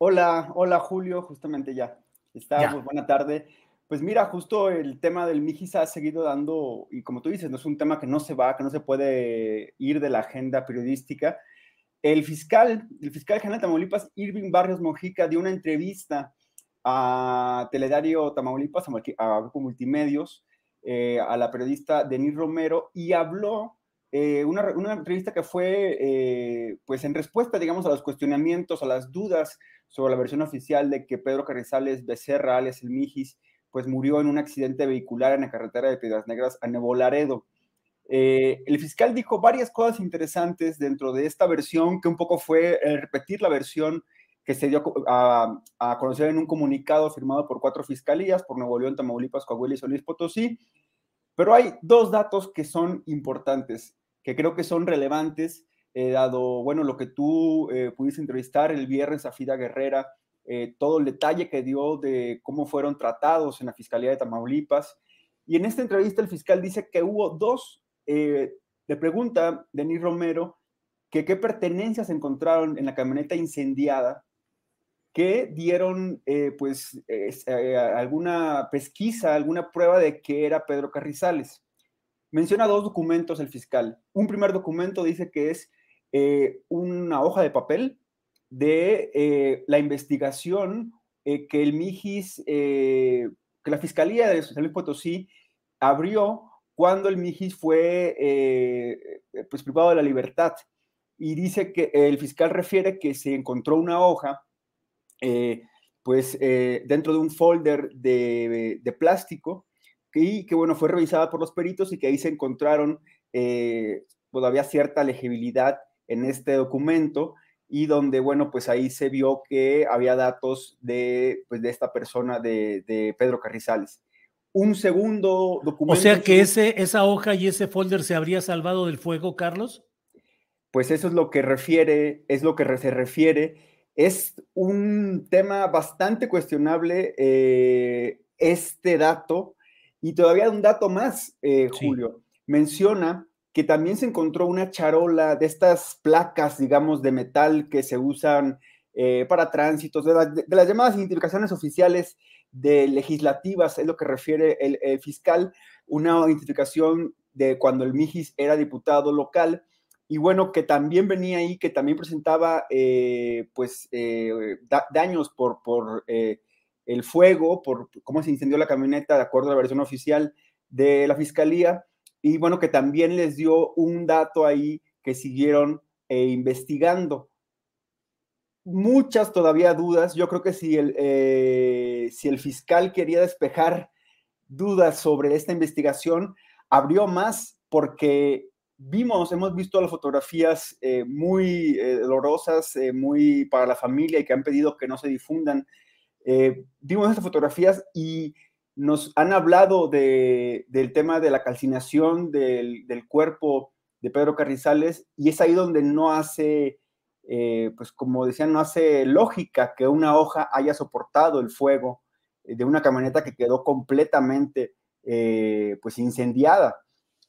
Hola, hola Julio, justamente ya. Está, pues, buena tarde. Pues mira, justo el tema del Mijis ha seguido dando, y como tú dices, no es un tema que no se va, que no se puede ir de la agenda periodística. El fiscal, el fiscal general de Tamaulipas, Irving Barrios Mojica, dio una entrevista a Teledario Tamaulipas, a Grupo Multimedios, eh, a la periodista Denis Romero, y habló eh, una, una, entrevista que fue, eh, pues en respuesta, digamos, a los cuestionamientos, a las dudas sobre la versión oficial de que Pedro Carrizales Becerra, alias el Mijis, pues murió en un accidente vehicular en la carretera de Piedras Negras a Nuevo Laredo. Eh, el fiscal dijo varias cosas interesantes dentro de esta versión, que un poco fue repetir la versión que se dio a, a, conocer en un comunicado firmado por cuatro fiscalías, por Nuevo León, Tamaulipas, Coahuila y Luis Potosí. Pero hay dos datos que son importantes que creo que son relevantes, eh, dado, bueno, lo que tú eh, pudiste entrevistar el viernes a Fida Guerrera, eh, todo el detalle que dio de cómo fueron tratados en la Fiscalía de Tamaulipas. Y en esta entrevista el fiscal dice que hubo dos, le pregunta Denis Romero, que qué pertenencias encontraron en la camioneta incendiada que dieron pues alguna pesquisa, alguna prueba de que era Pedro Carrizales menciona dos documentos el fiscal. Un primer documento dice que es eh, una hoja de papel de eh, la investigación eh, que el MIGIS, que la Fiscalía de San Luis Potosí abrió cuando el MIGIS fue pues, privado de la libertad. Y dice que el fiscal refiere que se encontró una hoja, pues dentro de un folder de, de plástico, y que bueno, fue revisada por los peritos y que ahí se encontraron eh, todavía cierta legibilidad en este documento y donde, bueno, pues ahí se vio que había datos de, pues, de esta persona, de, de Pedro Carrizales. Un segundo documento. O sea que ese, esa hoja y ese folder se habría salvado del fuego, Carlos. Pues eso es lo que refiere, es lo que se refiere. Es un tema bastante cuestionable eh, este dato, y todavía un dato más, eh, Julio, menciona que también se encontró una charola de estas placas, digamos, de metal que se usan eh, para tránsitos, de, las llamadas identificaciones oficiales de legislativas, es lo que refiere el, fiscal, una identificación de cuando el Mijis era diputado local, y bueno, que también venía ahí, que también presentaba, eh, pues, daños por, por el fuego, por cómo se incendió la camioneta, de acuerdo a la versión oficial de la fiscalía, y bueno, que también les dio un dato ahí que siguieron eh, investigando. Muchas todavía dudas. Yo creo que si el, eh, si el fiscal quería despejar dudas sobre esta investigación, abrió más porque vimos, hemos visto las fotografías eh, muy dolorosas, muy para la familia y que han pedido que no se difundan eh, vimos estas fotografías y nos han hablado del tema de la calcinación del, cuerpo de Pedro Carrizales y es ahí donde no hace, eh, pues como decían, no hace lógica que una hoja haya soportado el fuego de una camioneta que quedó completamente eh, pues incendiada.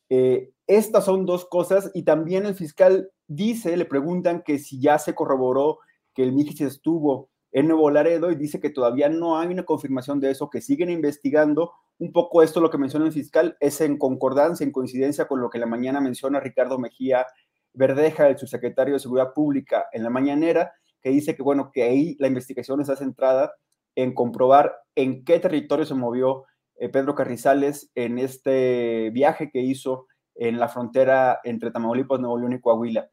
Estas son dos cosas y también el fiscal dice, le preguntan que si ya se corroboró que el Mijis estuvo en Nuevo Laredo y dice que todavía no hay una confirmación de eso, que siguen investigando. Un poco esto lo que menciona el fiscal es en concordancia, en coincidencia con lo que la mañana menciona Ricardo Mejía Verdeja, el subsecretario de Seguridad Pública, en la mañanera, que dice que, bueno, que ahí la investigación está centrada en comprobar en qué territorio se movió eh, Pedro Carrizales en este viaje que hizo en la frontera entre Tamaulipas, Nuevo León y Coahuila.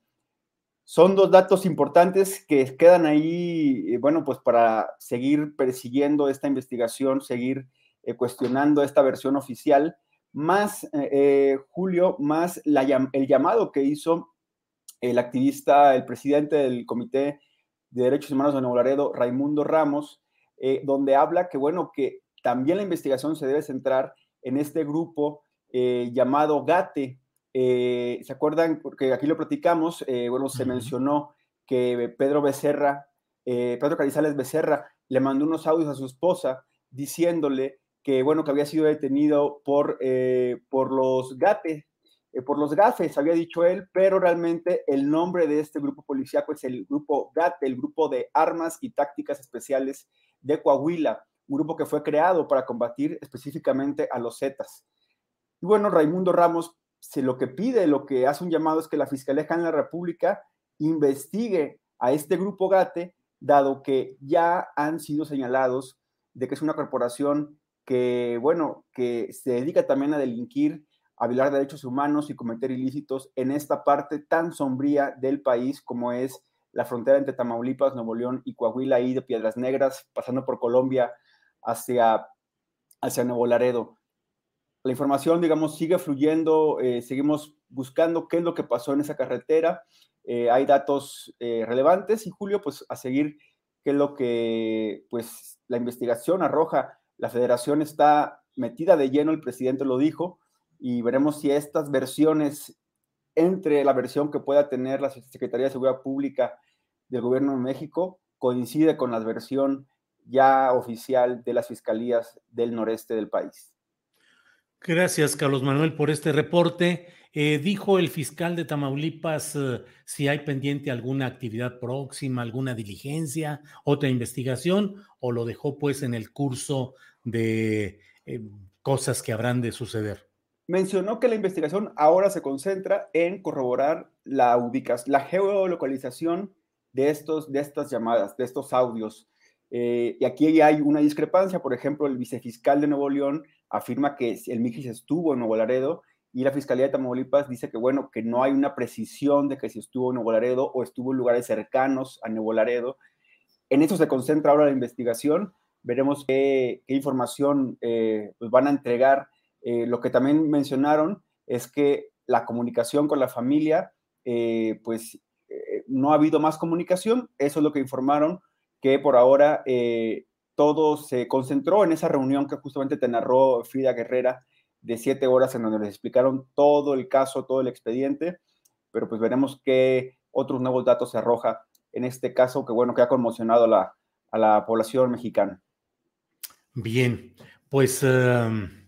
Son dos datos importantes que quedan ahí, eh, bueno, pues para seguir persiguiendo esta investigación, seguir eh, cuestionando esta versión oficial, más, Julio, más el llamado que hizo el activista, el presidente del Comité de Derechos Humanos de Nuevo Laredo, Raimundo Ramos, eh, donde habla que, bueno, que también la investigación se debe centrar en este grupo eh, llamado GATE. Eh, ¿Se acuerdan? Porque aquí lo platicamos, bueno, se mencionó que Pedro Becerra, Pedro Carizales Becerra, le mandó unos audios a su esposa diciéndole que, bueno, que había sido detenido por, por los GATE, eh, por los gafes, había dicho él, pero realmente el nombre de este grupo policíaco es el grupo GAT, el grupo de armas y tácticas especiales de Coahuila, un grupo que fue creado para combatir específicamente a los Zetas. Y bueno, Raimundo Ramos lo que pide, lo que hace un llamado es que la Fiscalía General de la República investigue a este grupo GATE, dado que ya han sido señalados de que es una corporación que, bueno, que se dedica también a delinquir a violar derechos humanos y cometer ilícitos en esta parte tan sombría del país como es la frontera entre Tamaulipas, Nuevo León y Coahuila y de Piedras Negras, pasando por Colombia hacia, hacia Nuevo Laredo. La información, digamos, sigue fluyendo, eh, seguimos buscando qué es lo que pasó en esa carretera. Eh, hay datos eh, relevantes y Julio, pues a seguir qué es lo que, pues, la investigación arroja. La federación está metida de lleno, el presidente lo dijo, y veremos si estas versiones, entre la versión que pueda tener la Secretaría de Seguridad Pública del Gobierno de México, coincide con la versión ya oficial de las fiscalías del noreste del país. Gracias, Carlos Manuel, por este reporte. Eh, dijo el fiscal de Tamaulipas eh, si hay pendiente alguna actividad próxima, alguna diligencia, otra investigación, o lo dejó pues en el curso de eh, cosas que habrán de suceder mencionó que la investigación ahora se concentra en corroborar la ubicación, la geolocalización de, estos, de estas llamadas, de estos audios. Eh, y aquí hay una discrepancia, por ejemplo, el vicefiscal de Nuevo León afirma que el Mijis estuvo en Nuevo Laredo y la Fiscalía de Tamaulipas dice que, bueno, que no hay una precisión de que si estuvo en Nuevo Laredo o estuvo en lugares cercanos a Nuevo Laredo. En eso se concentra ahora la investigación. Veremos qué, información eh, pues van a entregar eh, lo que también mencionaron es que la comunicación con la familia, pues no ha habido más comunicación. Eso es lo que informaron, que por ahora todo se concentró en esa reunión que justamente te narró Frida Guerrera de siete horas en donde les explicaron todo el caso, todo el expediente, pero pues veremos qué otros nuevos datos se arroja en este caso que bueno, que ha conmocionado a la, a la población mexicana. Bien, pues... Em,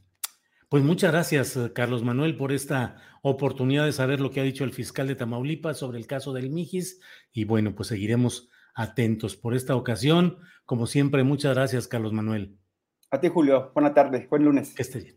pues muchas gracias, eh, Carlos Manuel, por esta oportunidad de saber lo que ha dicho el fiscal de Tamaulipas sobre el caso del Mijis. Y bueno, pues seguiremos atentos por esta ocasión. Como siempre, muchas gracias, Carlos Manuel. A ti, Julio. Buena tarde. Buen lunes. Que esté bien.